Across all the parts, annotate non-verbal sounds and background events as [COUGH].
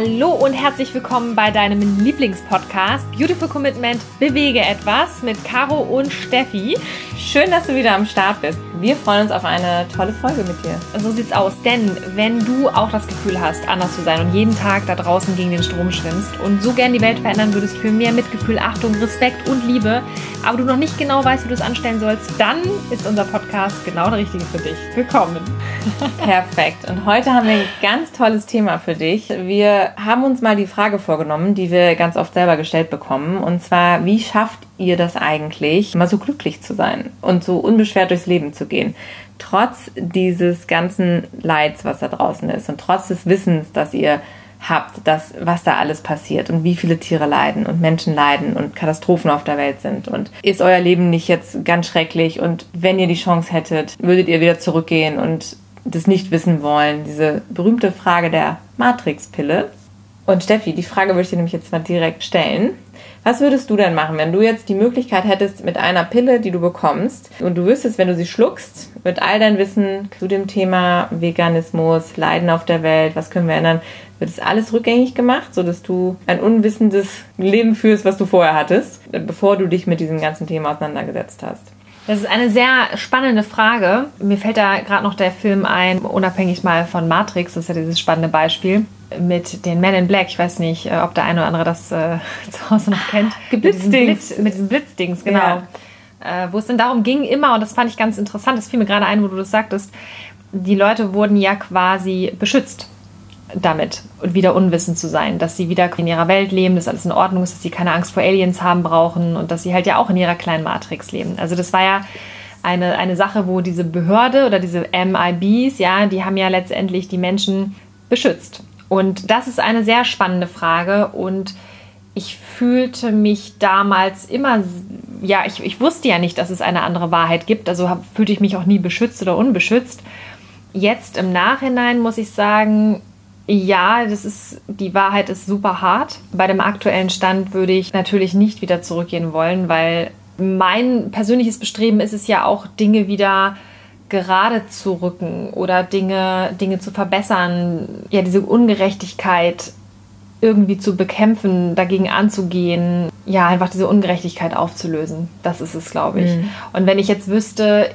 Hallo und herzlich willkommen bei deinem Lieblingspodcast Beautiful Commitment Bewege etwas mit Caro und Steffi. Schön, dass du wieder am Start bist. Wir freuen uns auf eine tolle Folge mit dir. So sieht's aus, denn wenn du auch das Gefühl hast, anders zu sein und jeden Tag da draußen gegen den Strom schwimmst und so gern die Welt verändern würdest für mehr Mitgefühl, Achtung, Respekt und Liebe, aber du noch nicht genau weißt, wie du es anstellen sollst, dann ist unser Podcast genau der richtige für dich. Willkommen. [LAUGHS] Perfekt. Und heute haben wir ein ganz tolles Thema für dich. Wir haben uns mal die Frage vorgenommen, die wir ganz oft selber gestellt bekommen. Und zwar, wie schafft ihr das eigentlich, mal so glücklich zu sein und so unbeschwert durchs Leben zu gehen? Trotz dieses ganzen Leids, was da draußen ist und trotz des Wissens, dass ihr habt, dass, was da alles passiert und wie viele Tiere leiden und Menschen leiden und Katastrophen auf der Welt sind. Und ist euer Leben nicht jetzt ganz schrecklich und wenn ihr die Chance hättet, würdet ihr wieder zurückgehen und das nicht wissen wollen. Diese berühmte Frage der Matrix-Pille. Und Steffi, die Frage würde ich dir nämlich jetzt mal direkt stellen. Was würdest du denn machen, wenn du jetzt die Möglichkeit hättest, mit einer Pille, die du bekommst, und du wüsstest, wenn du sie schluckst, mit all dein Wissen zu dem Thema Veganismus, Leiden auf der Welt, was können wir ändern, wird es alles rückgängig gemacht, sodass du ein unwissendes Leben führst, was du vorher hattest, bevor du dich mit diesem ganzen Thema auseinandergesetzt hast? Das ist eine sehr spannende Frage. Mir fällt da gerade noch der Film ein, unabhängig mal von Matrix, das ist ja dieses spannende Beispiel mit den Men in Black. Ich weiß nicht, äh, ob der eine oder andere das äh, [LAUGHS] zu Hause noch kennt. Geblitzdings. Mit, Blitz, mit diesen Blitzdings, genau. Ja. Äh, wo es dann darum ging, immer, und das fand ich ganz interessant, das fiel mir gerade ein, wo du das sagtest, die Leute wurden ja quasi beschützt damit und wieder unwissend zu sein, dass sie wieder in ihrer Welt leben, dass alles in Ordnung ist, dass sie keine Angst vor Aliens haben brauchen und dass sie halt ja auch in ihrer kleinen Matrix leben. Also das war ja eine, eine Sache, wo diese Behörde oder diese MIBs, ja, die haben ja letztendlich die Menschen beschützt. Und das ist eine sehr spannende Frage und ich fühlte mich damals immer, ja, ich, ich wusste ja nicht, dass es eine andere Wahrheit gibt, also fühlte ich mich auch nie beschützt oder unbeschützt. Jetzt im Nachhinein muss ich sagen, ja, das ist, die Wahrheit ist super hart. Bei dem aktuellen Stand würde ich natürlich nicht wieder zurückgehen wollen, weil mein persönliches Bestreben ist es ja auch, Dinge wieder gerade zu rücken oder Dinge, Dinge zu verbessern. Ja, diese Ungerechtigkeit irgendwie zu bekämpfen, dagegen anzugehen, ja, einfach diese Ungerechtigkeit aufzulösen. Das ist es, glaube ich. Mhm. Und wenn ich jetzt wüsste,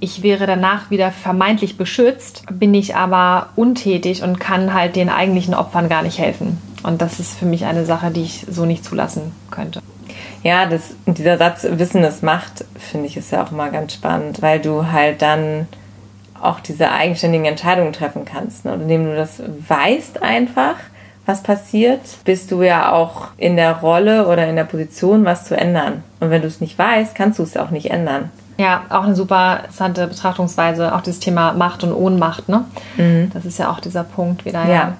ich wäre danach wieder vermeintlich beschützt, bin ich aber untätig und kann halt den eigentlichen Opfern gar nicht helfen. Und das ist für mich eine Sache, die ich so nicht zulassen könnte. Ja, das, dieser Satz Wissen ist Macht, finde ich, ist ja auch immer ganz spannend, weil du halt dann auch diese eigenständigen Entscheidungen treffen kannst. Ne? Und indem du das weißt einfach, was passiert, bist du ja auch in der Rolle oder in der Position, was zu ändern. Und wenn du es nicht weißt, kannst du es auch nicht ändern. Ja, auch eine super interessante Betrachtungsweise, auch dieses Thema Macht und Ohnmacht, ne? Mhm. Das ist ja auch dieser Punkt wieder, ja. ja.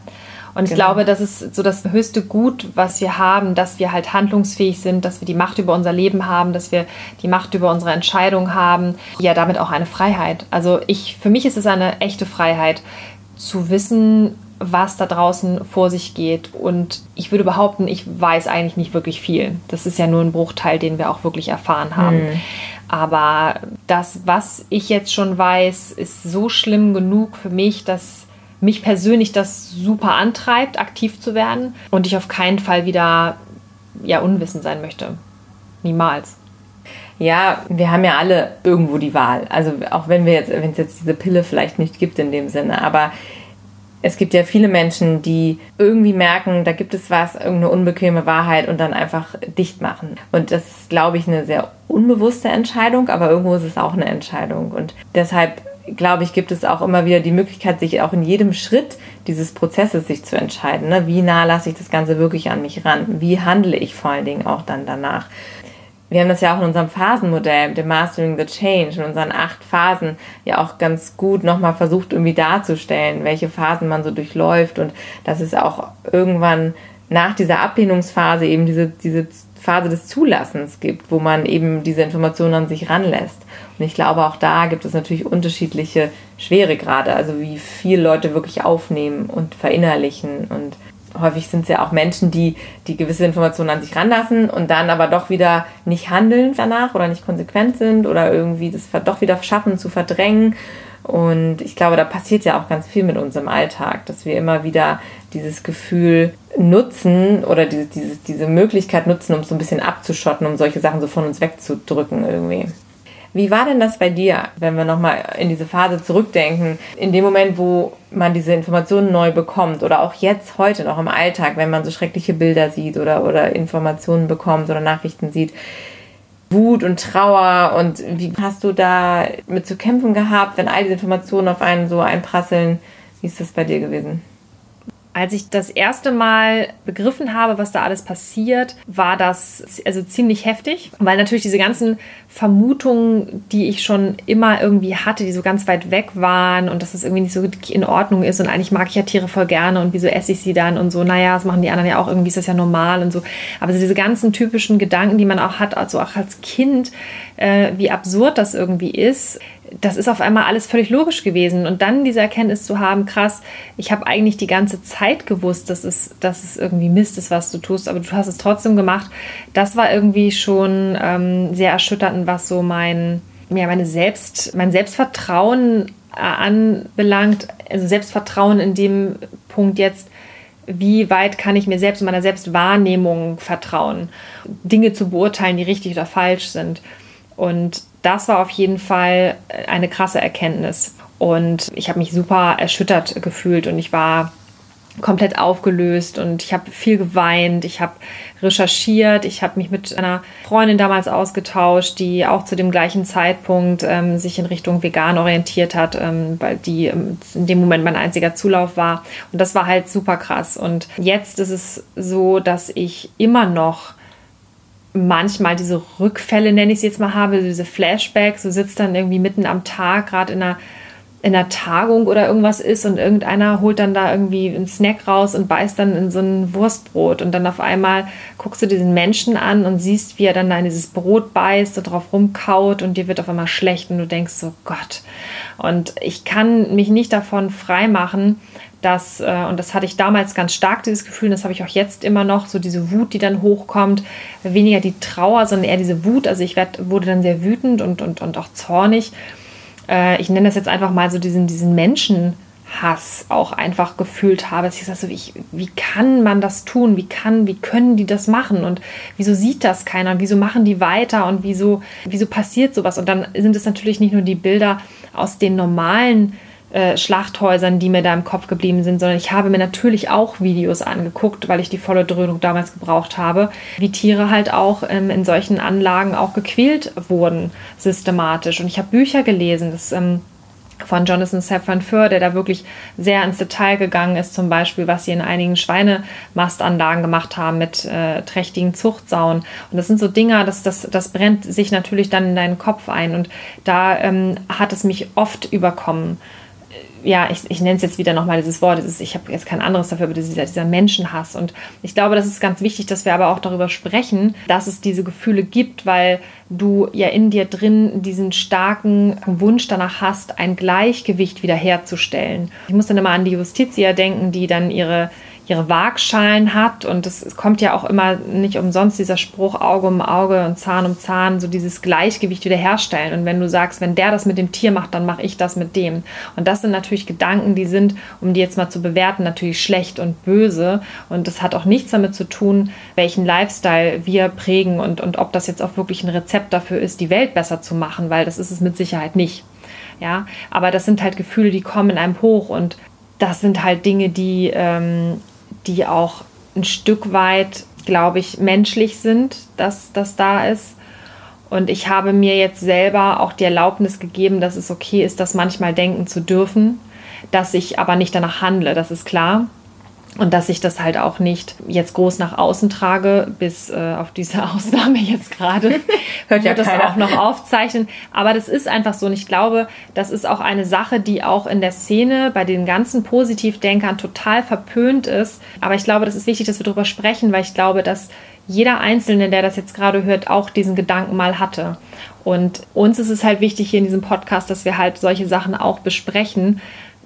Und ich genau. glaube, das ist so das höchste Gut, was wir haben, dass wir halt handlungsfähig sind, dass wir die Macht über unser Leben haben, dass wir die Macht über unsere Entscheidung haben. Ja, damit auch eine Freiheit. Also ich, für mich ist es eine echte Freiheit, zu wissen, was da draußen vor sich geht. Und ich würde behaupten, ich weiß eigentlich nicht wirklich viel. Das ist ja nur ein Bruchteil, den wir auch wirklich erfahren haben. Mhm. Aber das, was ich jetzt schon weiß, ist so schlimm genug für mich, dass mich persönlich das super antreibt, aktiv zu werden und ich auf keinen Fall wieder ja unwissend sein möchte. Niemals. Ja, wir haben ja alle irgendwo die Wahl. Also auch wenn wir jetzt, wenn es jetzt diese Pille vielleicht nicht gibt in dem Sinne, aber es gibt ja viele Menschen, die irgendwie merken, da gibt es was, irgendeine unbequeme Wahrheit und dann einfach dicht machen. Und das ist, glaube ich, eine sehr unbewusste Entscheidung, aber irgendwo ist es auch eine Entscheidung. Und deshalb glaube ich, gibt es auch immer wieder die Möglichkeit, sich auch in jedem Schritt dieses Prozesses sich zu entscheiden. Ne? Wie nah lasse ich das Ganze wirklich an mich ran? Wie handle ich vor allen Dingen auch dann danach? wir haben das ja auch in unserem Phasenmodell, dem Mastering the Change, in unseren acht Phasen ja auch ganz gut nochmal versucht irgendwie darzustellen, welche Phasen man so durchläuft und dass es auch irgendwann nach dieser Ablehnungsphase eben diese, diese Phase des Zulassens gibt, wo man eben diese Informationen an sich ranlässt. Und ich glaube, auch da gibt es natürlich unterschiedliche Schweregrade, also wie viel Leute wirklich aufnehmen und verinnerlichen und häufig sind es ja auch Menschen, die, die gewisse Informationen an sich ranlassen und dann aber doch wieder nicht handeln danach oder nicht konsequent sind oder irgendwie das doch wieder schaffen zu verdrängen Und ich glaube, da passiert ja auch ganz viel mit uns im Alltag, dass wir immer wieder dieses Gefühl nutzen oder diese, diese, diese Möglichkeit nutzen, um es so ein bisschen abzuschotten, um solche Sachen so von uns wegzudrücken irgendwie. Wie war denn das bei dir, wenn wir nochmal in diese Phase zurückdenken, in dem Moment, wo man diese Informationen neu bekommt oder auch jetzt, heute noch im Alltag, wenn man so schreckliche Bilder sieht oder, oder Informationen bekommt oder Nachrichten sieht? Wut und Trauer und wie hast du da mit zu kämpfen gehabt, wenn all diese Informationen auf einen so einprasseln? Wie ist das bei dir gewesen? Als ich das erste Mal begriffen habe, was da alles passiert, war das also ziemlich heftig, weil natürlich diese ganzen Vermutungen, die ich schon immer irgendwie hatte, die so ganz weit weg waren und dass es irgendwie nicht so in Ordnung ist und eigentlich mag ich ja Tiere voll gerne und wieso esse ich sie dann und so, naja, das machen die anderen ja auch, irgendwie ist das ja normal und so. Aber diese ganzen typischen Gedanken, die man auch hat, also auch als Kind, äh, wie absurd das irgendwie ist, das ist auf einmal alles völlig logisch gewesen. Und dann diese Erkenntnis zu haben, krass, ich habe eigentlich die ganze Zeit gewusst, dass es, dass es irgendwie Mist ist, was du tust, aber du hast es trotzdem gemacht. Das war irgendwie schon ähm, sehr erschütternd, was so mein, ja, meine Selbst, mein Selbstvertrauen äh, anbelangt. Also Selbstvertrauen in dem Punkt jetzt, wie weit kann ich mir selbst und meiner Selbstwahrnehmung vertrauen, Dinge zu beurteilen, die richtig oder falsch sind. Und das war auf jeden Fall eine krasse Erkenntnis. Und ich habe mich super erschüttert gefühlt und ich war komplett aufgelöst und ich habe viel geweint, ich habe recherchiert, ich habe mich mit einer Freundin damals ausgetauscht, die auch zu dem gleichen Zeitpunkt ähm, sich in Richtung vegan orientiert hat, ähm, weil die ähm, in dem Moment mein einziger Zulauf war. Und das war halt super krass. Und jetzt ist es so, dass ich immer noch manchmal diese Rückfälle, nenne ich es jetzt mal, habe, diese Flashbacks, du sitzt dann irgendwie mitten am Tag, gerade in einer, in einer Tagung oder irgendwas ist und irgendeiner holt dann da irgendwie einen Snack raus und beißt dann in so ein Wurstbrot und dann auf einmal guckst du diesen Menschen an und siehst, wie er dann da in dieses Brot beißt und drauf rumkaut und dir wird auf einmal schlecht und du denkst so, Gott. Und ich kann mich nicht davon freimachen, dass, äh, und das hatte ich damals ganz stark, dieses Gefühl, und das habe ich auch jetzt immer noch, so diese Wut, die dann hochkommt, weniger die Trauer, sondern eher diese Wut. Also ich werd, wurde dann sehr wütend und, und, und auch zornig. Äh, ich nenne das jetzt einfach mal so diesen, diesen Menschenhass auch einfach gefühlt habe. Dass ich sage so, wie, wie kann man das tun? Wie kann, wie können die das machen? Und wieso sieht das keiner? Und wieso machen die weiter? Und wieso, wieso passiert sowas? Und dann sind es natürlich nicht nur die Bilder aus den normalen äh, Schlachthäusern, die mir da im Kopf geblieben sind, sondern ich habe mir natürlich auch Videos angeguckt, weil ich die volle Dröhnung damals gebraucht habe, wie Tiere halt auch ähm, in solchen Anlagen auch gequält wurden, systematisch. Und ich habe Bücher gelesen, das ähm, von Jonathan Safran Foer, der da wirklich sehr ins Detail gegangen ist, zum Beispiel, was sie in einigen Schweinemastanlagen gemacht haben mit äh, trächtigen Zuchtsauen. Und das sind so Dinger, das, das, das brennt sich natürlich dann in deinen Kopf ein. Und da ähm, hat es mich oft überkommen ja, ich, ich nenne es jetzt wieder nochmal dieses Wort, dieses, ich habe jetzt kein anderes dafür, aber dieser, dieser Menschenhass. Und ich glaube, das ist ganz wichtig, dass wir aber auch darüber sprechen, dass es diese Gefühle gibt, weil du ja in dir drin diesen starken Wunsch danach hast, ein Gleichgewicht wiederherzustellen. Ich muss dann immer an die Justitia denken, die dann ihre ihre Waagschalen hat. Und es kommt ja auch immer nicht umsonst dieser Spruch Auge um Auge und Zahn um Zahn, so dieses Gleichgewicht wiederherstellen. Und wenn du sagst, wenn der das mit dem Tier macht, dann mache ich das mit dem. Und das sind natürlich Gedanken, die sind, um die jetzt mal zu bewerten, natürlich schlecht und böse. Und das hat auch nichts damit zu tun, welchen Lifestyle wir prägen und, und ob das jetzt auch wirklich ein Rezept dafür ist, die Welt besser zu machen, weil das ist es mit Sicherheit nicht. Ja, aber das sind halt Gefühle, die kommen in einem hoch und das sind halt Dinge, die ähm, die auch ein Stück weit, glaube ich, menschlich sind, dass das da ist. Und ich habe mir jetzt selber auch die Erlaubnis gegeben, dass es okay ist, das manchmal denken zu dürfen, dass ich aber nicht danach handle, das ist klar und dass ich das halt auch nicht jetzt groß nach außen trage, bis äh, auf diese [LAUGHS] Ausnahme jetzt gerade. [LAUGHS] Hört ja das auch noch aufzeichnen. Aber das ist einfach so. Und ich glaube, das ist auch eine Sache, die auch in der Szene bei den ganzen Positivdenkern total verpönt ist. Aber ich glaube, das ist wichtig, dass wir darüber sprechen, weil ich glaube, dass jeder Einzelne, der das jetzt gerade hört, auch diesen Gedanken mal hatte. Und uns ist es halt wichtig hier in diesem Podcast, dass wir halt solche Sachen auch besprechen,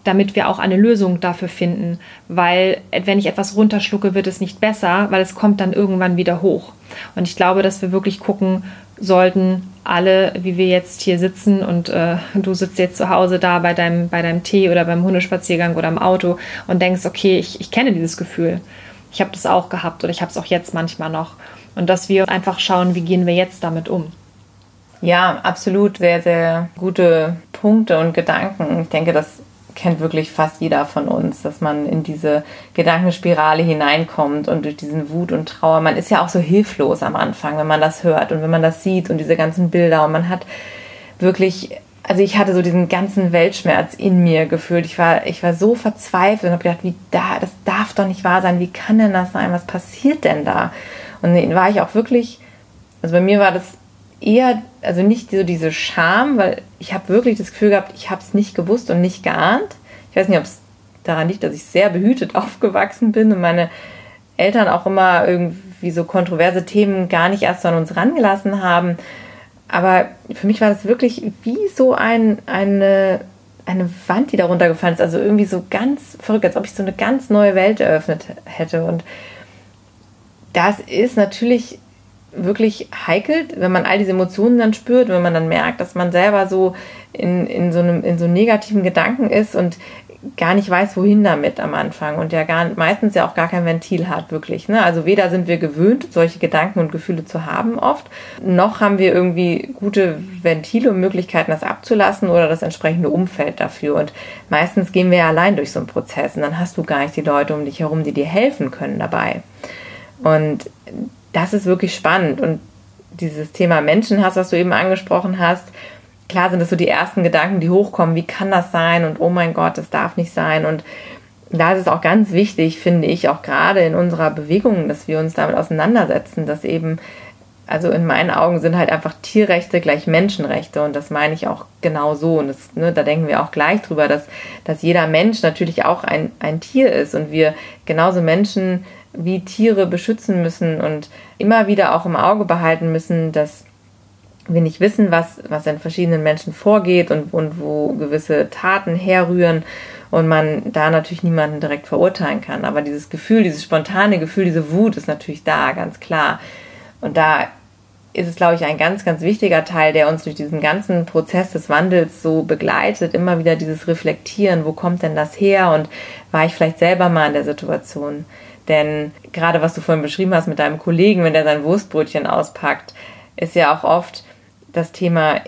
damit wir auch eine Lösung dafür finden. Weil wenn ich etwas runterschlucke, wird es nicht besser, weil es kommt dann irgendwann wieder hoch. Und ich glaube, dass wir wirklich gucken sollten, alle, wie wir jetzt hier sitzen und äh, du sitzt jetzt zu Hause da bei deinem, bei deinem Tee oder beim Hundespaziergang oder im Auto und denkst, okay, ich, ich kenne dieses Gefühl. Ich habe das auch gehabt oder ich habe es auch jetzt manchmal noch. Und dass wir einfach schauen, wie gehen wir jetzt damit um. Ja, absolut. Sehr, sehr gute Punkte und Gedanken. Ich denke, das kennt wirklich fast jeder von uns, dass man in diese Gedankenspirale hineinkommt und durch diesen Wut und Trauer. Man ist ja auch so hilflos am Anfang, wenn man das hört und wenn man das sieht und diese ganzen Bilder und man hat wirklich also ich hatte so diesen ganzen Weltschmerz in mir gefühlt. Ich war, ich war so verzweifelt und habe gedacht, wie da, das darf doch nicht wahr sein. Wie kann denn das sein? Was passiert denn da? Und dann war ich auch wirklich, also bei mir war das eher, also nicht so diese Scham, weil ich habe wirklich das Gefühl gehabt, ich habe es nicht gewusst und nicht geahnt. Ich weiß nicht, ob es daran liegt, dass ich sehr behütet [LAUGHS] aufgewachsen bin und meine Eltern auch immer irgendwie so kontroverse Themen gar nicht erst an uns rangelassen haben. Aber für mich war das wirklich wie so ein, eine, eine Wand, die darunter gefallen ist. Also irgendwie so ganz verrückt, als ob ich so eine ganz neue Welt eröffnet hätte. Und das ist natürlich wirklich heikel, wenn man all diese Emotionen dann spürt, wenn man dann merkt, dass man selber so in, in, so, einem, in so negativen Gedanken ist und gar nicht weiß, wohin damit am Anfang und ja gar, meistens ja auch gar kein Ventil hat, wirklich. Ne? Also weder sind wir gewöhnt, solche Gedanken und Gefühle zu haben oft, noch haben wir irgendwie gute Ventile und Möglichkeiten, das abzulassen oder das entsprechende Umfeld dafür. Und meistens gehen wir ja allein durch so einen Prozess und dann hast du gar nicht die Leute um dich herum, die dir helfen können dabei. Und das ist wirklich spannend. Und dieses Thema Menschenhass, was du eben angesprochen hast, klar sind das so die ersten Gedanken, die hochkommen, wie kann das sein und oh mein Gott, das darf nicht sein. Und da ist es auch ganz wichtig, finde ich, auch gerade in unserer Bewegung, dass wir uns damit auseinandersetzen, dass eben, also in meinen Augen sind halt einfach Tierrechte gleich Menschenrechte und das meine ich auch genau so. Und das, ne, da denken wir auch gleich drüber, dass, dass jeder Mensch natürlich auch ein, ein Tier ist und wir genauso Menschen wie Tiere beschützen müssen und immer wieder auch im Auge behalten müssen, dass wir nicht wissen, was, was in verschiedenen Menschen vorgeht und, und wo gewisse Taten herrühren und man da natürlich niemanden direkt verurteilen kann. Aber dieses Gefühl, dieses spontane Gefühl, diese Wut ist natürlich da, ganz klar. Und da ist es, glaube ich, ein ganz, ganz wichtiger Teil, der uns durch diesen ganzen Prozess des Wandels so begleitet. Immer wieder dieses Reflektieren, wo kommt denn das her und war ich vielleicht selber mal in der Situation? Denn gerade was du vorhin beschrieben hast mit deinem Kollegen, wenn der sein Wurstbrötchen auspackt, ist ja auch oft das Thema,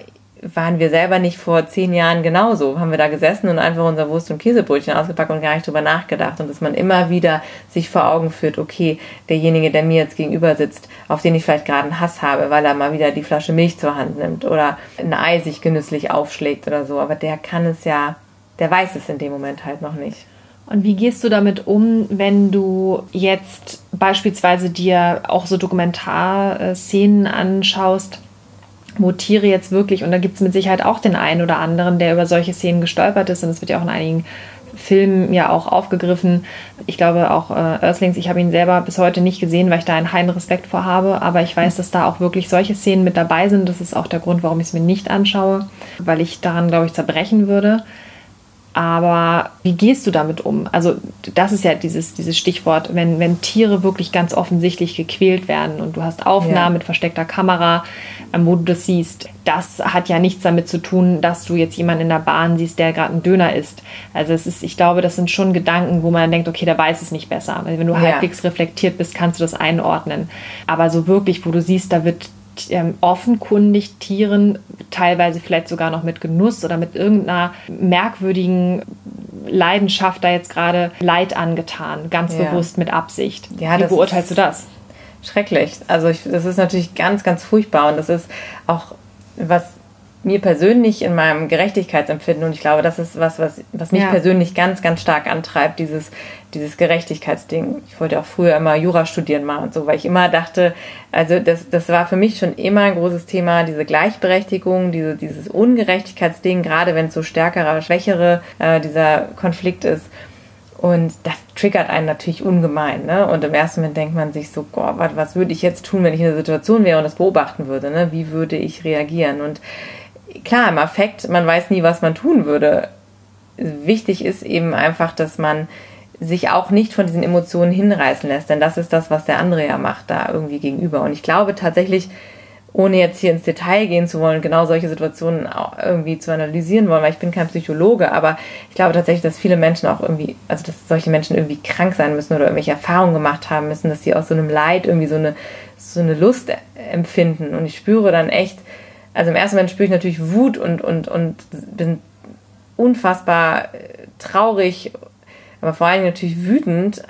waren wir selber nicht vor zehn Jahren genauso? Haben wir da gesessen und einfach unser Wurst- und Käsebrötchen ausgepackt und gar nicht drüber nachgedacht? Und dass man immer wieder sich vor Augen führt, okay, derjenige, der mir jetzt gegenüber sitzt, auf den ich vielleicht gerade einen Hass habe, weil er mal wieder die Flasche Milch zur Hand nimmt oder ein Ei sich genüsslich aufschlägt oder so, aber der kann es ja, der weiß es in dem Moment halt noch nicht. Und wie gehst du damit um, wenn du jetzt beispielsweise dir auch so Dokumentarszenen anschaust, wo Tiere jetzt wirklich, und da gibt es mit Sicherheit auch den einen oder anderen, der über solche Szenen gestolpert ist, und es wird ja auch in einigen Filmen ja auch aufgegriffen. Ich glaube auch äh, Earthlings, ich habe ihn selber bis heute nicht gesehen, weil ich da einen heiden Respekt vor habe, aber ich weiß, dass da auch wirklich solche Szenen mit dabei sind. Das ist auch der Grund, warum ich es mir nicht anschaue, weil ich daran, glaube ich, zerbrechen würde. Aber wie gehst du damit um? Also, das ist ja dieses, dieses Stichwort, wenn, wenn Tiere wirklich ganz offensichtlich gequält werden und du hast Aufnahmen ja. mit versteckter Kamera, ähm, wo du das siehst. Das hat ja nichts damit zu tun, dass du jetzt jemanden in der Bahn siehst, der gerade einen Döner isst. Also, es ist, ich glaube, das sind schon Gedanken, wo man denkt, okay, der weiß es nicht besser. Also, wenn du ja. halbwegs reflektiert bist, kannst du das einordnen. Aber so wirklich, wo du siehst, da wird ähm, offenkundig Tieren, teilweise vielleicht sogar noch mit Genuss oder mit irgendeiner merkwürdigen Leidenschaft da jetzt gerade Leid angetan, ganz ja. bewusst mit Absicht. Ja, Wie beurteilst du das? Schrecklich. Also ich, das ist natürlich ganz, ganz furchtbar und das ist auch was mir persönlich in meinem Gerechtigkeitsempfinden und ich glaube, das ist was, was, was mich ja. persönlich ganz, ganz stark antreibt, dieses, dieses Gerechtigkeitsding. Ich wollte auch früher immer Jura studieren mal und so, weil ich immer dachte, also das, das war für mich schon immer ein großes Thema, diese Gleichberechtigung, diese, dieses Ungerechtigkeitsding, gerade wenn es so stärkere, schwächere äh, dieser Konflikt ist. Und das triggert einen natürlich ungemein. Ne? Und im ersten Moment denkt man sich so, Gott, was, was würde ich jetzt tun, wenn ich in der Situation wäre und das beobachten würde? Ne? Wie würde ich reagieren? Und klar, im Affekt, man weiß nie, was man tun würde. wichtig ist eben einfach, dass man sich auch nicht von diesen Emotionen hinreißen lässt, denn das ist das, was der andere ja macht da irgendwie gegenüber. Und ich glaube tatsächlich, ohne jetzt hier ins Detail gehen zu wollen, genau solche Situationen auch irgendwie zu analysieren wollen, weil ich bin kein Psychologe, aber ich glaube tatsächlich, dass viele Menschen auch irgendwie, also dass solche Menschen irgendwie krank sein müssen oder irgendwelche Erfahrungen gemacht haben müssen, dass sie aus so einem Leid irgendwie so eine, so eine Lust empfinden. Und ich spüre dann echt, also im ersten Moment spüre ich natürlich Wut und, und, und bin unfassbar äh, traurig, aber vor allem natürlich wütend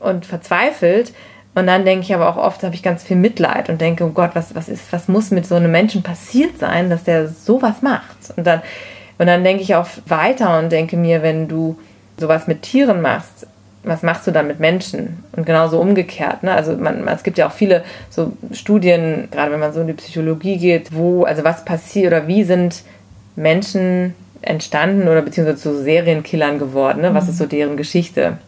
und verzweifelt, und dann denke ich aber auch oft, habe ich ganz viel Mitleid und denke, oh Gott, was, was ist, was muss mit so einem Menschen passiert sein, dass der sowas macht? Und dann, und dann denke ich auch weiter und denke mir, wenn du sowas mit Tieren machst, was machst du dann mit Menschen? Und genauso umgekehrt. Ne? Also man, es gibt ja auch viele so Studien, gerade wenn man so in die Psychologie geht, wo, also was passiert oder wie sind Menschen entstanden oder beziehungsweise zu Serienkillern geworden? Ne? Was mhm. ist so deren Geschichte?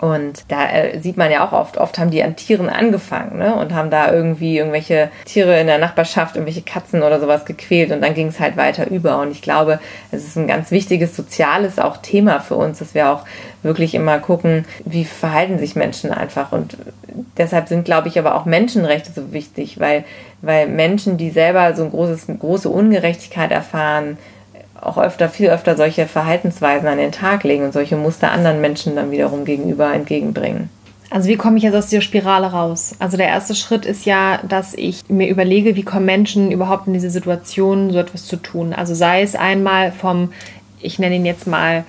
Und da äh, sieht man ja auch oft, oft haben die an Tieren angefangen ne? und haben da irgendwie irgendwelche Tiere in der Nachbarschaft, irgendwelche Katzen oder sowas gequält und dann ging es halt weiter über. Und ich glaube, es ist ein ganz wichtiges soziales auch Thema für uns, dass wir auch wirklich immer gucken, wie verhalten sich Menschen einfach. Und deshalb sind, glaube ich, aber auch Menschenrechte so wichtig, weil, weil Menschen, die selber so eine großes, große Ungerechtigkeit erfahren, auch öfter, viel öfter solche Verhaltensweisen an den Tag legen und solche Muster anderen Menschen dann wiederum gegenüber entgegenbringen. Also wie komme ich jetzt aus dieser Spirale raus? Also der erste Schritt ist ja, dass ich mir überlege, wie kommen Menschen überhaupt in diese Situation, so etwas zu tun. Also sei es einmal vom, ich nenne ihn jetzt mal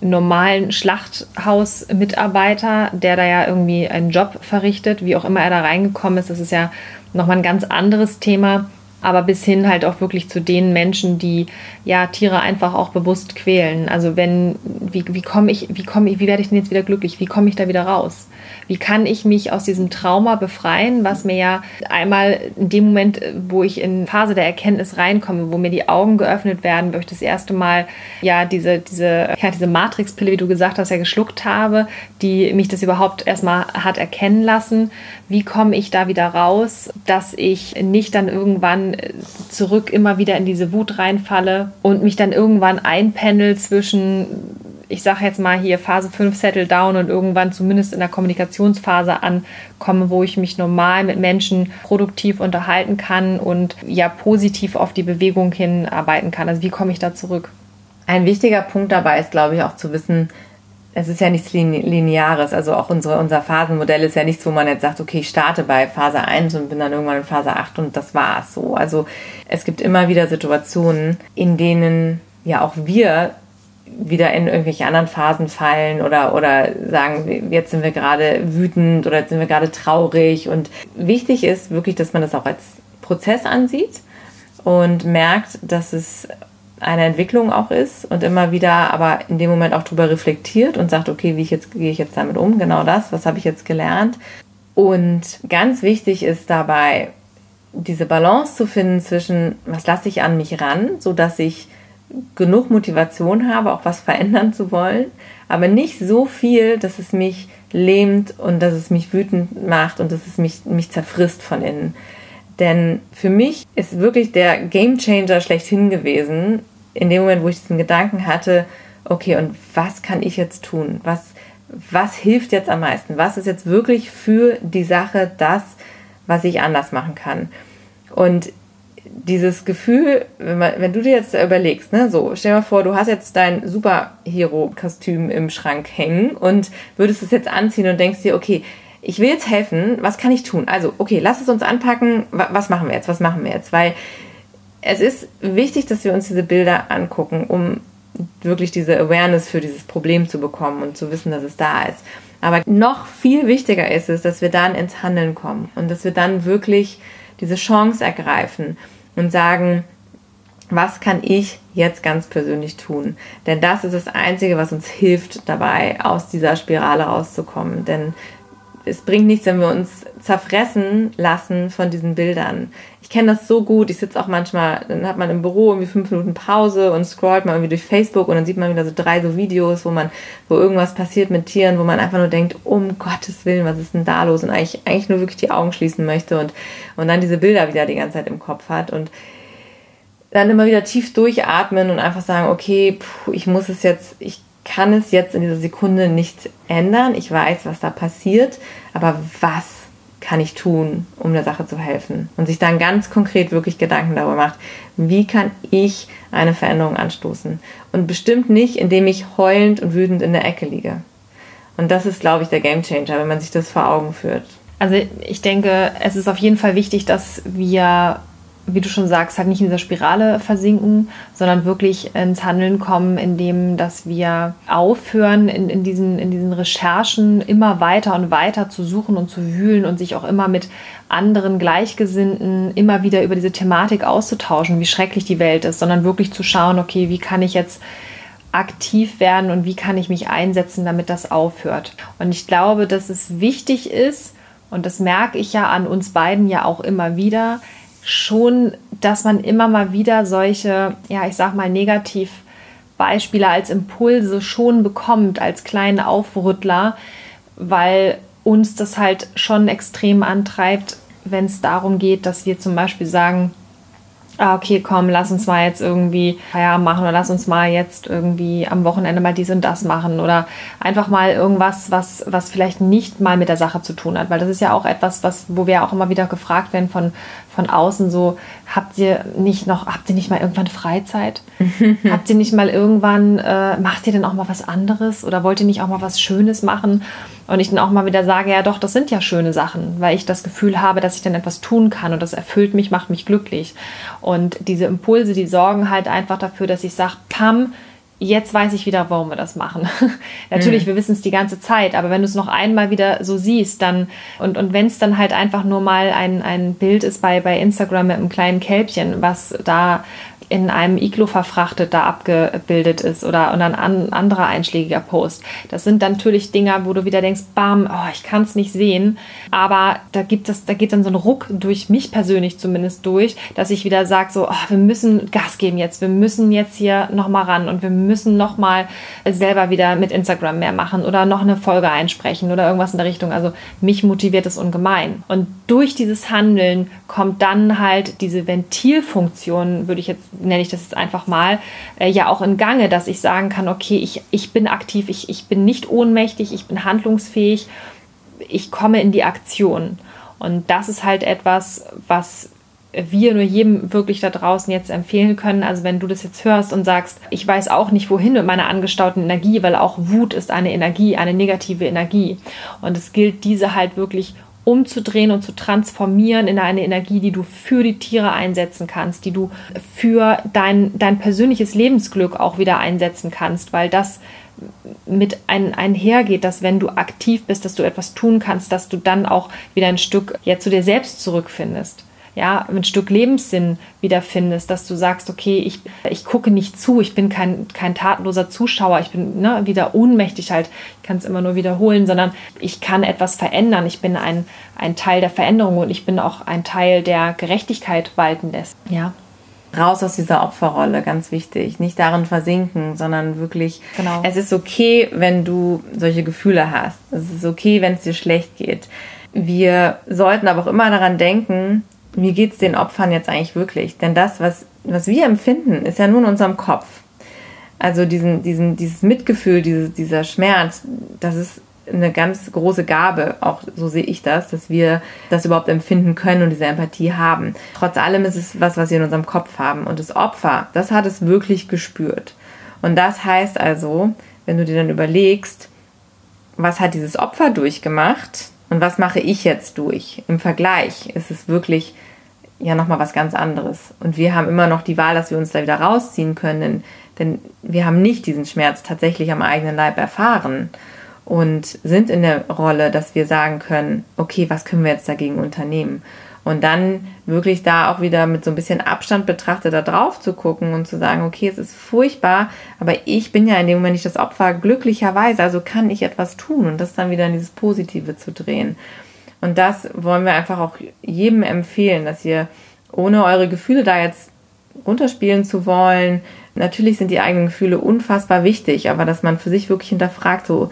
normalen Schlachthausmitarbeiter, der da ja irgendwie einen Job verrichtet, wie auch immer er da reingekommen ist. Das ist ja nochmal ein ganz anderes Thema aber bis hin halt auch wirklich zu den Menschen, die ja Tiere einfach auch bewusst quälen. Also wenn, wie, wie komme ich, wie komme ich, wie werde ich denn jetzt wieder glücklich? Wie komme ich da wieder raus? Wie kann ich mich aus diesem Trauma befreien, was mir ja einmal in dem Moment, wo ich in Phase der Erkenntnis reinkomme, wo mir die Augen geöffnet werden, wo ich das erste Mal ja diese, diese, ja, diese Matrix-Pille, wie du gesagt hast, ja geschluckt habe, die mich das überhaupt erstmal hat erkennen lassen. Wie komme ich da wieder raus, dass ich nicht dann irgendwann zurück immer wieder in diese Wut reinfalle und mich dann irgendwann einpendel zwischen, ich sage jetzt mal hier Phase 5 Settle Down und irgendwann zumindest in der Kommunikationsphase ankomme, wo ich mich normal mit Menschen produktiv unterhalten kann und ja positiv auf die Bewegung hinarbeiten kann. Also wie komme ich da zurück? Ein wichtiger Punkt dabei ist, glaube ich, auch zu wissen, es ist ja nichts Lineares. Also auch unsere, unser Phasenmodell ist ja nichts, wo man jetzt sagt, okay, ich starte bei Phase 1 und bin dann irgendwann in Phase 8 und das war's so. Also es gibt immer wieder Situationen, in denen ja auch wir wieder in irgendwelche anderen Phasen fallen oder, oder sagen, jetzt sind wir gerade wütend oder jetzt sind wir gerade traurig. Und wichtig ist wirklich, dass man das auch als Prozess ansieht und merkt, dass es eine Entwicklung auch ist und immer wieder aber in dem Moment auch darüber reflektiert und sagt, okay, wie ich jetzt gehe ich jetzt damit um, genau das, was habe ich jetzt gelernt. Und ganz wichtig ist dabei, diese Balance zu finden zwischen, was lasse ich an mich ran, sodass ich genug Motivation habe, auch was verändern zu wollen, aber nicht so viel, dass es mich lähmt und dass es mich wütend macht und dass es mich, mich zerfrisst von innen. Denn für mich ist wirklich der Game Changer schlechthin gewesen, in dem Moment, wo ich diesen Gedanken hatte, okay, und was kann ich jetzt tun? Was, was hilft jetzt am meisten? Was ist jetzt wirklich für die Sache das, was ich anders machen kann? Und dieses Gefühl, wenn, man, wenn du dir jetzt überlegst, ne, so, stell dir mal vor, du hast jetzt dein Superhero-Kostüm im Schrank hängen und würdest es jetzt anziehen und denkst dir, okay, ich will jetzt helfen, was kann ich tun? Also, okay, lass es uns anpacken, was machen wir jetzt, was machen wir jetzt? Weil es ist wichtig, dass wir uns diese Bilder angucken, um wirklich diese Awareness für dieses Problem zu bekommen und zu wissen, dass es da ist. Aber noch viel wichtiger ist es, dass wir dann ins Handeln kommen und dass wir dann wirklich diese Chance ergreifen und sagen, was kann ich jetzt ganz persönlich tun? Denn das ist das Einzige, was uns hilft dabei, aus dieser Spirale rauszukommen. Denn es bringt nichts, wenn wir uns zerfressen lassen von diesen Bildern. Ich kenne das so gut. Ich sitze auch manchmal, dann hat man im Büro irgendwie fünf Minuten Pause und scrollt mal irgendwie durch Facebook und dann sieht man wieder so drei so Videos, wo man, wo irgendwas passiert mit Tieren, wo man einfach nur denkt, um Gottes Willen, was ist denn da los? Und eigentlich, eigentlich nur wirklich die Augen schließen möchte und, und dann diese Bilder wieder die ganze Zeit im Kopf hat. Und dann immer wieder tief durchatmen und einfach sagen, okay, puh, ich muss es jetzt, ich kann es jetzt in dieser Sekunde nicht ändern. Ich weiß, was da passiert, aber was kann ich tun, um der Sache zu helfen? Und sich dann ganz konkret wirklich Gedanken darüber macht, wie kann ich eine Veränderung anstoßen? Und bestimmt nicht, indem ich heulend und wütend in der Ecke liege. Und das ist, glaube ich, der Gamechanger, wenn man sich das vor Augen führt. Also ich denke, es ist auf jeden Fall wichtig, dass wir wie du schon sagst, halt nicht in dieser Spirale versinken, sondern wirklich ins Handeln kommen, indem dass wir aufhören, in, in, diesen, in diesen Recherchen immer weiter und weiter zu suchen und zu wühlen und sich auch immer mit anderen Gleichgesinnten immer wieder über diese Thematik auszutauschen, wie schrecklich die Welt ist, sondern wirklich zu schauen, okay, wie kann ich jetzt aktiv werden und wie kann ich mich einsetzen, damit das aufhört. Und ich glaube, dass es wichtig ist, und das merke ich ja an uns beiden ja auch immer wieder, schon, dass man immer mal wieder solche, ja, ich sag mal, Negativbeispiele als Impulse schon bekommt, als kleinen Aufrüttler, weil uns das halt schon extrem antreibt, wenn es darum geht, dass wir zum Beispiel sagen, ah, okay, komm, lass uns mal jetzt irgendwie ja, machen oder lass uns mal jetzt irgendwie am Wochenende mal dies und das machen oder einfach mal irgendwas, was, was vielleicht nicht mal mit der Sache zu tun hat, weil das ist ja auch etwas, was, wo wir auch immer wieder gefragt werden von, von außen so, habt ihr nicht noch, habt ihr nicht mal irgendwann Freizeit? [LAUGHS] habt ihr nicht mal irgendwann, äh, macht ihr denn auch mal was anderes oder wollt ihr nicht auch mal was Schönes machen? Und ich dann auch mal wieder sage, ja doch, das sind ja schöne Sachen, weil ich das Gefühl habe, dass ich dann etwas tun kann und das erfüllt mich, macht mich glücklich. Und diese Impulse, die sorgen halt einfach dafür, dass ich sage, Pam, jetzt weiß ich wieder, warum wir das machen. [LAUGHS] Natürlich, mhm. wir wissen es die ganze Zeit, aber wenn du es noch einmal wieder so siehst, dann und, und wenn es dann halt einfach nur mal ein, ein Bild ist bei, bei Instagram mit einem kleinen Kälbchen, was da in einem Iglo verfrachtet da abgebildet ist oder, und ein an, anderer einschlägiger Post. Das sind dann natürlich Dinger, wo du wieder denkst, bam, oh, ich kann es nicht sehen. Aber da gibt es, da geht dann so ein Ruck durch mich persönlich zumindest durch, dass ich wieder sage, so, oh, wir müssen Gas geben jetzt, wir müssen jetzt hier nochmal ran und wir müssen nochmal selber wieder mit Instagram mehr machen oder noch eine Folge einsprechen oder irgendwas in der Richtung. Also mich motiviert es ungemein. Und durch dieses Handeln kommt dann halt diese Ventilfunktion, würde ich jetzt nenne ich das jetzt einfach mal, äh, ja auch in Gange, dass ich sagen kann, okay, ich, ich bin aktiv, ich, ich bin nicht ohnmächtig, ich bin handlungsfähig, ich komme in die Aktion. Und das ist halt etwas, was wir nur jedem wirklich da draußen jetzt empfehlen können. Also wenn du das jetzt hörst und sagst, ich weiß auch nicht wohin mit meiner angestauten Energie, weil auch Wut ist eine Energie, eine negative Energie. Und es gilt, diese halt wirklich umzudrehen und zu transformieren in eine Energie, die du für die Tiere einsetzen kannst, die du für dein, dein persönliches Lebensglück auch wieder einsetzen kannst, weil das mit ein, einhergeht, dass wenn du aktiv bist, dass du etwas tun kannst, dass du dann auch wieder ein Stück ja, zu dir selbst zurückfindest ja, ein Stück Lebenssinn wiederfindest, dass du sagst, okay, ich, ich gucke nicht zu, ich bin kein, kein tatenloser Zuschauer, ich bin ne, wieder ohnmächtig halt, ich kann es immer nur wiederholen, sondern ich kann etwas verändern, ich bin ein, ein Teil der Veränderung und ich bin auch ein Teil der Gerechtigkeit walten lässt, ja. Raus aus dieser Opferrolle, ganz wichtig. Nicht darin versinken, sondern wirklich, genau. es ist okay, wenn du solche Gefühle hast. Es ist okay, wenn es dir schlecht geht. Wir sollten aber auch immer daran denken, wie geht es den Opfern jetzt eigentlich wirklich? Denn das, was, was wir empfinden, ist ja nur in unserem Kopf. Also diesen, diesen, dieses Mitgefühl, diese, dieser Schmerz, das ist eine ganz große Gabe, auch so sehe ich das, dass wir das überhaupt empfinden können und diese Empathie haben. Trotz allem ist es was, was wir in unserem Kopf haben. Und das Opfer, das hat es wirklich gespürt. Und das heißt also, wenn du dir dann überlegst, was hat dieses Opfer durchgemacht, und was mache ich jetzt durch? Im Vergleich ist es wirklich ja nochmal was ganz anderes. Und wir haben immer noch die Wahl, dass wir uns da wieder rausziehen können, denn wir haben nicht diesen Schmerz tatsächlich am eigenen Leib erfahren und sind in der Rolle, dass wir sagen können, okay, was können wir jetzt dagegen unternehmen? Und dann wirklich da auch wieder mit so ein bisschen Abstand betrachtet da drauf zu gucken und zu sagen, okay, es ist furchtbar, aber ich bin ja in dem Moment nicht das Opfer, glücklicherweise, also kann ich etwas tun und das dann wieder in dieses Positive zu drehen. Und das wollen wir einfach auch jedem empfehlen, dass ihr ohne eure Gefühle da jetzt runterspielen zu wollen, natürlich sind die eigenen Gefühle unfassbar wichtig, aber dass man für sich wirklich hinterfragt, so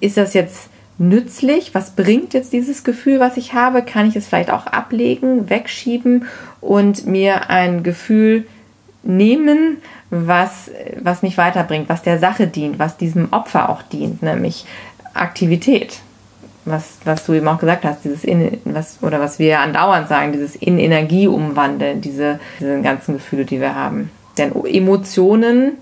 ist das jetzt nützlich? Was bringt jetzt dieses Gefühl, was ich habe? Kann ich es vielleicht auch ablegen, wegschieben und mir ein Gefühl nehmen, was, was mich weiterbringt, was der Sache dient, was diesem Opfer auch dient, nämlich Aktivität. Was, was du eben auch gesagt hast, dieses in, was, oder was wir andauernd sagen, dieses in Energie umwandeln, diese, diese ganzen Gefühle, die wir haben. Denn Emotionen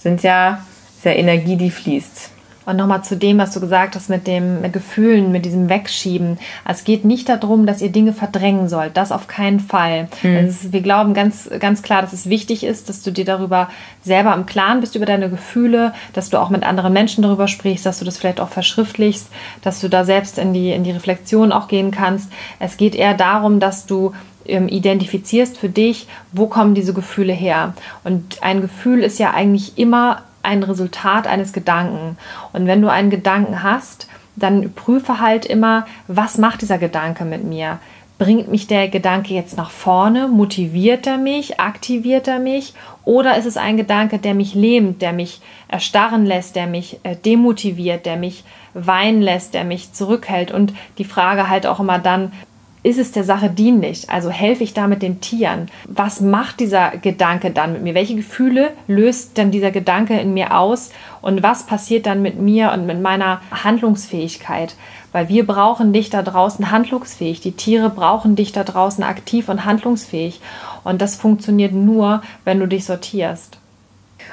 sind ja, ist ja Energie, die fließt. Und nochmal zu dem, was du gesagt hast mit dem mit Gefühlen, mit diesem Wegschieben. Es geht nicht darum, dass ihr Dinge verdrängen sollt. Das auf keinen Fall. Mhm. Ist, wir glauben ganz, ganz klar, dass es wichtig ist, dass du dir darüber selber im Klaren bist, über deine Gefühle, dass du auch mit anderen Menschen darüber sprichst, dass du das vielleicht auch verschriftlichst, dass du da selbst in die, in die Reflexion auch gehen kannst. Es geht eher darum, dass du ähm, identifizierst für dich, wo kommen diese Gefühle her. Und ein Gefühl ist ja eigentlich immer ein Resultat eines Gedanken. Und wenn du einen Gedanken hast, dann prüfe halt immer, was macht dieser Gedanke mit mir? Bringt mich der Gedanke jetzt nach vorne? Motiviert er mich? Aktiviert er mich? Oder ist es ein Gedanke, der mich lähmt, der mich erstarren lässt, der mich äh, demotiviert, der mich weinen lässt, der mich zurückhält? Und die Frage halt auch immer dann, ist es der Sache dienlich? Also helfe ich damit den Tieren? Was macht dieser Gedanke dann mit mir? Welche Gefühle löst denn dieser Gedanke in mir aus? Und was passiert dann mit mir und mit meiner Handlungsfähigkeit? Weil wir brauchen dich da draußen handlungsfähig. Die Tiere brauchen dich da draußen aktiv und handlungsfähig. Und das funktioniert nur, wenn du dich sortierst.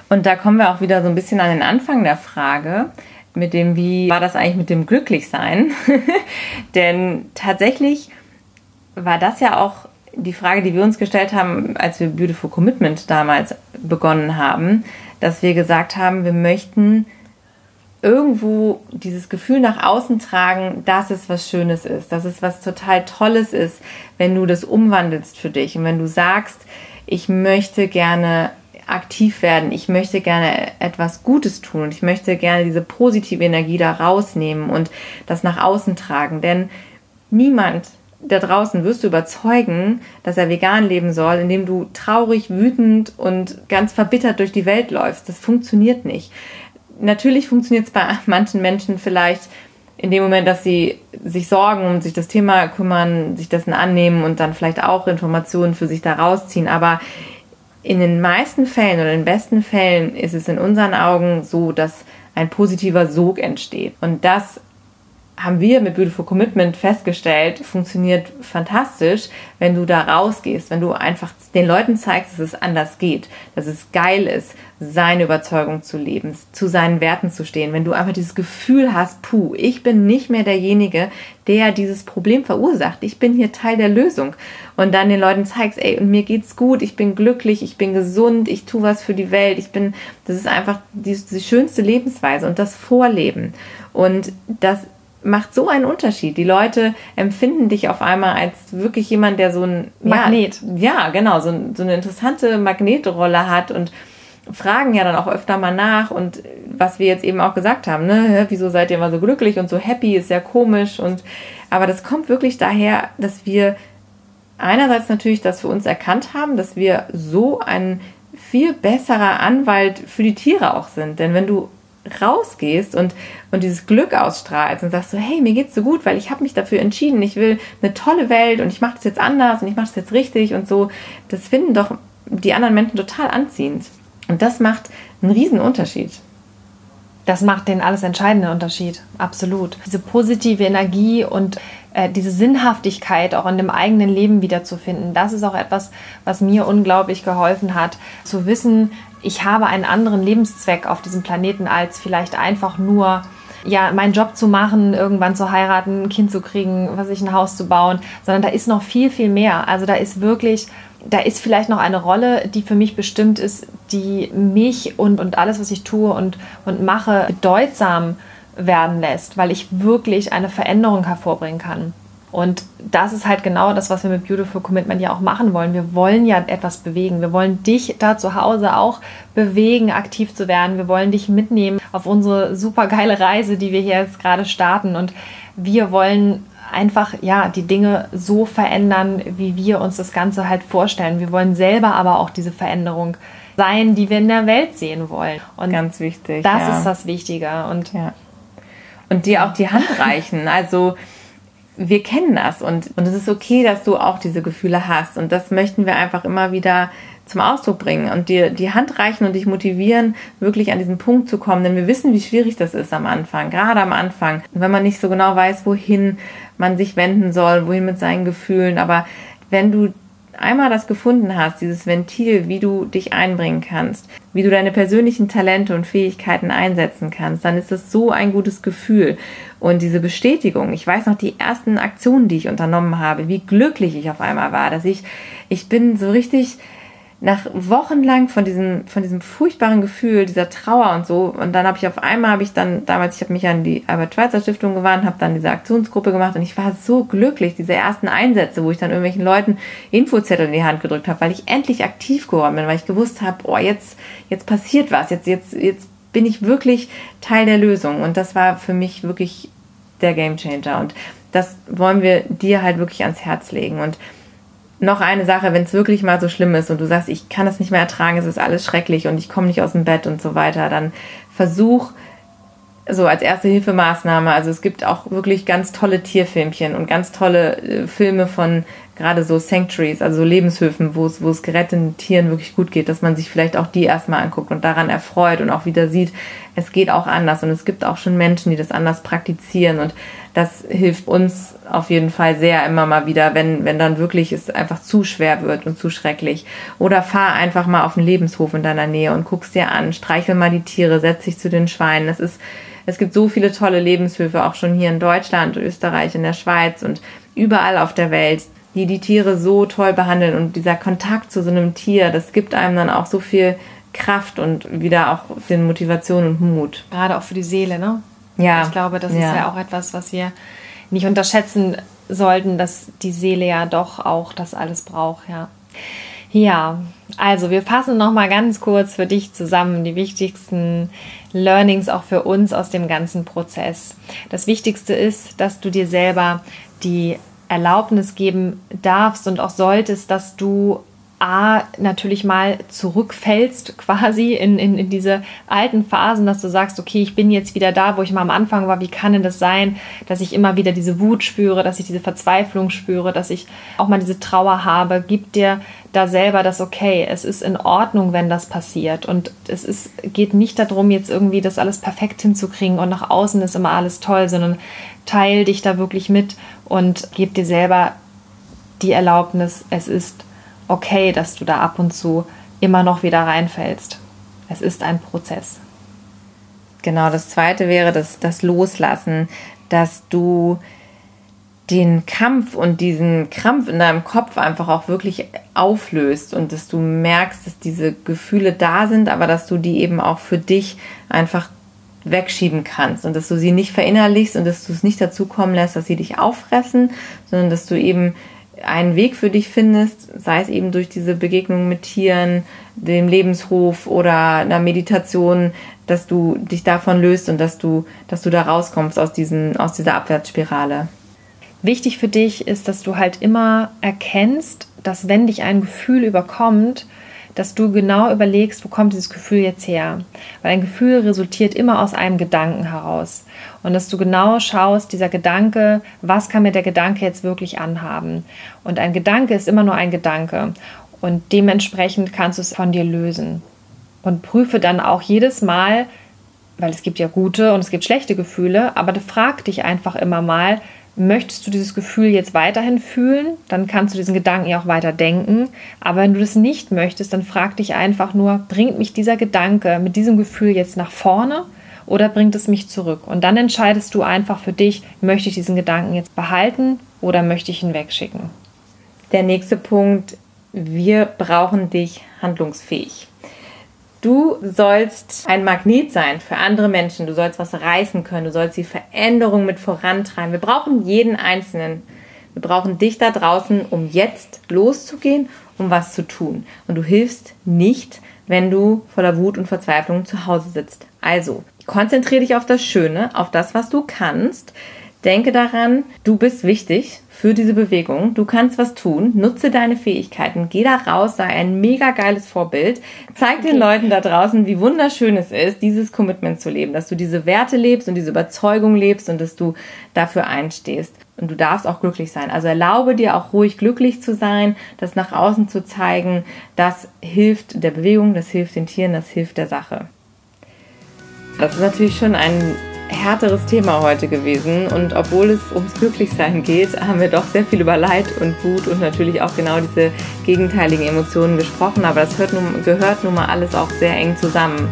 Und da kommen wir auch wieder so ein bisschen an den Anfang der Frage mit dem, wie war das eigentlich mit dem Glücklichsein? [LAUGHS] Denn tatsächlich war das ja auch die Frage, die wir uns gestellt haben, als wir Beautiful Commitment damals begonnen haben, dass wir gesagt haben, wir möchten irgendwo dieses Gefühl nach außen tragen, dass es was Schönes ist, dass es was total Tolles ist, wenn du das umwandelst für dich und wenn du sagst, ich möchte gerne aktiv werden, ich möchte gerne etwas Gutes tun und ich möchte gerne diese positive Energie da rausnehmen und das nach außen tragen, denn niemand da draußen wirst du überzeugen, dass er vegan leben soll, indem du traurig, wütend und ganz verbittert durch die Welt läufst. Das funktioniert nicht. Natürlich funktioniert es bei [LAUGHS] manchen Menschen vielleicht in dem Moment, dass sie sich sorgen und sich das Thema kümmern, sich dessen annehmen und dann vielleicht auch Informationen für sich da rausziehen. Aber in den meisten Fällen oder in den besten Fällen ist es in unseren Augen so, dass ein positiver Sog entsteht. Und das haben wir mit Beautiful Commitment festgestellt, funktioniert fantastisch, wenn du da rausgehst, wenn du einfach den Leuten zeigst, dass es anders geht, dass es geil ist, seine Überzeugung zu leben, zu seinen Werten zu stehen. Wenn du einfach dieses Gefühl hast, puh, ich bin nicht mehr derjenige, der dieses Problem verursacht. Ich bin hier Teil der Lösung. Und dann den Leuten zeigst, ey, und mir geht's gut, ich bin glücklich, ich bin gesund, ich tue was für die Welt, ich bin, das ist einfach die, die schönste Lebensweise und das Vorleben. Und das macht so einen Unterschied. Die Leute empfinden dich auf einmal als wirklich jemand, der so ein Magnet. Ja, ja genau, so, so eine interessante Magnetrolle hat und fragen ja dann auch öfter mal nach und was wir jetzt eben auch gesagt haben, ne, wieso seid ihr immer so glücklich und so happy, ist ja komisch und aber das kommt wirklich daher, dass wir einerseits natürlich das für uns erkannt haben, dass wir so ein viel besserer Anwalt für die Tiere auch sind, denn wenn du rausgehst und, und dieses Glück ausstrahlst und sagst so, hey, mir geht's so gut, weil ich habe mich dafür entschieden, ich will eine tolle Welt und ich mache das jetzt anders und ich mache das jetzt richtig und so, das finden doch die anderen Menschen total anziehend. Und das macht einen riesen Unterschied. Das macht den alles entscheidenden Unterschied, absolut. Diese positive Energie und äh, diese Sinnhaftigkeit auch in dem eigenen Leben wiederzufinden, das ist auch etwas, was mir unglaublich geholfen hat, zu wissen, ich habe einen anderen Lebenszweck auf diesem Planeten als vielleicht einfach nur ja, meinen Job zu machen, irgendwann zu heiraten, ein Kind zu kriegen, was ich ein Haus zu bauen, sondern da ist noch viel, viel mehr. Also da ist wirklich, da ist vielleicht noch eine Rolle, die für mich bestimmt ist, die mich und, und alles, was ich tue und, und mache, bedeutsam werden lässt, weil ich wirklich eine Veränderung hervorbringen kann. Und das ist halt genau das, was wir mit Beautiful Commitment ja auch machen wollen. Wir wollen ja etwas bewegen. Wir wollen dich da zu Hause auch bewegen, aktiv zu werden. Wir wollen dich mitnehmen auf unsere super geile Reise, die wir hier jetzt gerade starten. Und wir wollen einfach ja die Dinge so verändern, wie wir uns das Ganze halt vorstellen. Wir wollen selber aber auch diese Veränderung sein, die wir in der Welt sehen wollen. Und ganz wichtig. Das ja. ist das Wichtige. Und ja. und dir auch die Hand reichen. Also wir kennen das und, und es ist okay, dass du auch diese Gefühle hast. Und das möchten wir einfach immer wieder zum Ausdruck bringen und dir die Hand reichen und dich motivieren, wirklich an diesen Punkt zu kommen. Denn wir wissen, wie schwierig das ist am Anfang, gerade am Anfang. Wenn man nicht so genau weiß, wohin man sich wenden soll, wohin mit seinen Gefühlen. Aber wenn du einmal das gefunden hast, dieses Ventil, wie du dich einbringen kannst, wie du deine persönlichen Talente und Fähigkeiten einsetzen kannst, dann ist das so ein gutes Gefühl. Und diese Bestätigung, ich weiß noch die ersten Aktionen, die ich unternommen habe, wie glücklich ich auf einmal war, dass ich, ich bin so richtig nach wochenlang von diesem, von diesem furchtbaren Gefühl, dieser Trauer und so, und dann habe ich auf einmal, habe ich dann, damals, ich habe mich an die Albert-Schweitzer Stiftung gewandt, habe dann diese Aktionsgruppe gemacht und ich war so glücklich, diese ersten Einsätze, wo ich dann irgendwelchen Leuten Infozettel in die Hand gedrückt habe, weil ich endlich aktiv geworden bin, weil ich gewusst habe, oh, jetzt, jetzt passiert was, jetzt, jetzt, jetzt bin ich wirklich Teil der Lösung. Und das war für mich wirklich der Gamechanger. Und das wollen wir dir halt wirklich ans Herz legen. Und noch eine Sache, wenn es wirklich mal so schlimm ist und du sagst, ich kann das nicht mehr ertragen, es ist alles schrecklich und ich komme nicht aus dem Bett und so weiter, dann versuch so als erste Hilfemaßnahme. Also es gibt auch wirklich ganz tolle Tierfilmchen und ganz tolle äh, Filme von gerade so Sanctuaries, also so Lebenshöfen, wo es, wo es geretteten Tieren wirklich gut geht, dass man sich vielleicht auch die erstmal anguckt und daran erfreut und auch wieder sieht, es geht auch anders und es gibt auch schon Menschen, die das anders praktizieren und das hilft uns auf jeden Fall sehr immer mal wieder, wenn, wenn dann wirklich es einfach zu schwer wird und zu schrecklich. Oder fahr einfach mal auf den Lebenshof in deiner Nähe und guckst dir an, streichel mal die Tiere, setz dich zu den Schweinen. Es ist, es gibt so viele tolle Lebenshöfe, auch schon hier in Deutschland, Österreich, in der Schweiz und überall auf der Welt, die die Tiere so toll behandeln und dieser Kontakt zu so einem Tier, das gibt einem dann auch so viel Kraft und wieder auch für Motivation und Mut. Gerade auch für die Seele, ne? Ja. Ich glaube, das ja. ist ja auch etwas, was wir nicht unterschätzen sollten, dass die Seele ja doch auch das alles braucht, ja. Ja, also wir fassen noch mal ganz kurz für dich zusammen die wichtigsten Learnings auch für uns aus dem ganzen Prozess. Das Wichtigste ist, dass du dir selber die Erlaubnis geben darfst und auch solltest, dass du A, natürlich mal zurückfällst quasi in, in, in diese alten Phasen, dass du sagst, okay, ich bin jetzt wieder da, wo ich mal am Anfang war, wie kann denn das sein, dass ich immer wieder diese Wut spüre, dass ich diese Verzweiflung spüre, dass ich auch mal diese Trauer habe, gib dir da selber das okay, es ist in Ordnung, wenn das passiert. Und es ist, geht nicht darum, jetzt irgendwie das alles perfekt hinzukriegen und nach außen ist immer alles toll, sondern teil dich da wirklich mit und gib dir selber die Erlaubnis, es ist okay, dass du da ab und zu immer noch wieder reinfällst. Es ist ein Prozess. Genau, das zweite wäre das, das Loslassen, dass du den Kampf und diesen Krampf in deinem Kopf einfach auch wirklich auflöst und dass du merkst, dass diese Gefühle da sind, aber dass du die eben auch für dich einfach wegschieben kannst und dass du sie nicht verinnerlichst und dass du es nicht dazu kommen lässt, dass sie dich auffressen, sondern dass du eben einen Weg für dich findest, sei es eben durch diese Begegnung mit Tieren, dem Lebenshof oder einer Meditation, dass du dich davon löst und dass du, dass du da rauskommst aus, diesen, aus dieser Abwärtsspirale. Wichtig für dich ist, dass du halt immer erkennst, dass wenn dich ein Gefühl überkommt, dass du genau überlegst, wo kommt dieses Gefühl jetzt her? Weil ein Gefühl resultiert immer aus einem Gedanken heraus. Und dass du genau schaust, dieser Gedanke, was kann mir der Gedanke jetzt wirklich anhaben? Und ein Gedanke ist immer nur ein Gedanke. Und dementsprechend kannst du es von dir lösen. Und prüfe dann auch jedes Mal, weil es gibt ja gute und es gibt schlechte Gefühle, aber frag dich einfach immer mal, möchtest du dieses Gefühl jetzt weiterhin fühlen, dann kannst du diesen Gedanken ja auch weiter denken. Aber wenn du das nicht möchtest, dann frag dich einfach nur, bringt mich dieser Gedanke mit diesem Gefühl jetzt nach vorne oder bringt es mich zurück? Und dann entscheidest du einfach für dich, möchte ich diesen Gedanken jetzt behalten oder möchte ich ihn wegschicken? Der nächste Punkt, wir brauchen dich handlungsfähig. Du sollst ein Magnet sein für andere Menschen. Du sollst was reißen können. Du sollst die Veränderung mit vorantreiben. Wir brauchen jeden Einzelnen. Wir brauchen dich da draußen, um jetzt loszugehen, um was zu tun. Und du hilfst nicht, wenn du voller Wut und Verzweiflung zu Hause sitzt. Also, konzentriere dich auf das Schöne, auf das, was du kannst. Denke daran, du bist wichtig für diese Bewegung. Du kannst was tun. Nutze deine Fähigkeiten. Geh da raus, sei ein mega geiles Vorbild. Zeig okay. den Leuten da draußen, wie wunderschön es ist, dieses Commitment zu leben, dass du diese Werte lebst und diese Überzeugung lebst und dass du dafür einstehst. Und du darfst auch glücklich sein. Also erlaube dir auch ruhig glücklich zu sein, das nach außen zu zeigen. Das hilft der Bewegung, das hilft den Tieren, das hilft der Sache. Das ist natürlich schon ein härteres Thema heute gewesen und obwohl es ums Glücklichsein geht, haben wir doch sehr viel über Leid und Wut und natürlich auch genau diese gegenteiligen Emotionen gesprochen, aber das nun, gehört nun mal alles auch sehr eng zusammen.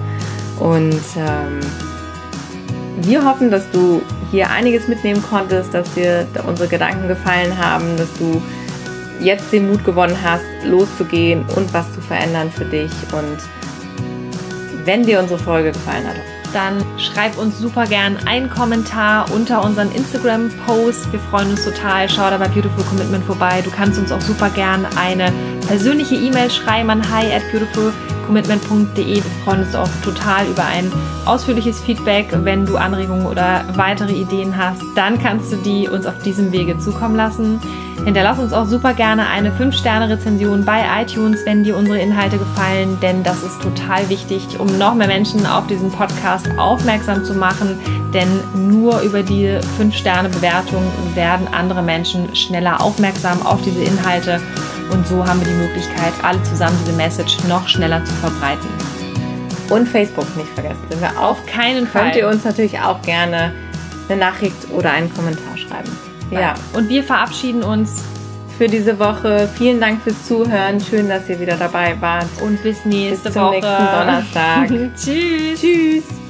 Und ähm, wir hoffen, dass du hier einiges mitnehmen konntest, dass dir unsere Gedanken gefallen haben, dass du jetzt den Mut gewonnen hast, loszugehen und was zu verändern für dich. Und wenn dir unsere Folge gefallen hat, dann schreib uns super gern einen Kommentar unter unseren Instagram-Post. Wir freuen uns total. Schau da bei Beautiful Commitment vorbei. Du kannst uns auch super gern eine persönliche E-Mail schreiben an hi at beautifulcommitment.de. Wir freuen uns auch total über ein ausführliches Feedback. Wenn du Anregungen oder weitere Ideen hast, dann kannst du die uns auf diesem Wege zukommen lassen. Hinterlass uns auch super gerne eine 5-Sterne-Rezension bei iTunes, wenn dir unsere Inhalte gefallen, denn das ist total wichtig, um noch mehr Menschen auf diesen Podcast aufmerksam zu machen. Denn nur über die 5-Sterne-Bewertung werden andere Menschen schneller aufmerksam auf diese Inhalte. Und so haben wir die Möglichkeit, alle zusammen diese Message noch schneller zu verbreiten. Und Facebook nicht vergessen. Sind wir. Auf keinen Fall. Könnt ihr uns natürlich auch gerne eine Nachricht oder einen Kommentar schreiben. Ja. Und wir verabschieden uns für diese Woche. Vielen Dank fürs Zuhören. Schön, dass ihr wieder dabei wart. Und bis nächste bis zum Woche. nächsten Donnerstag. [LAUGHS] Tschüss. Tschüss.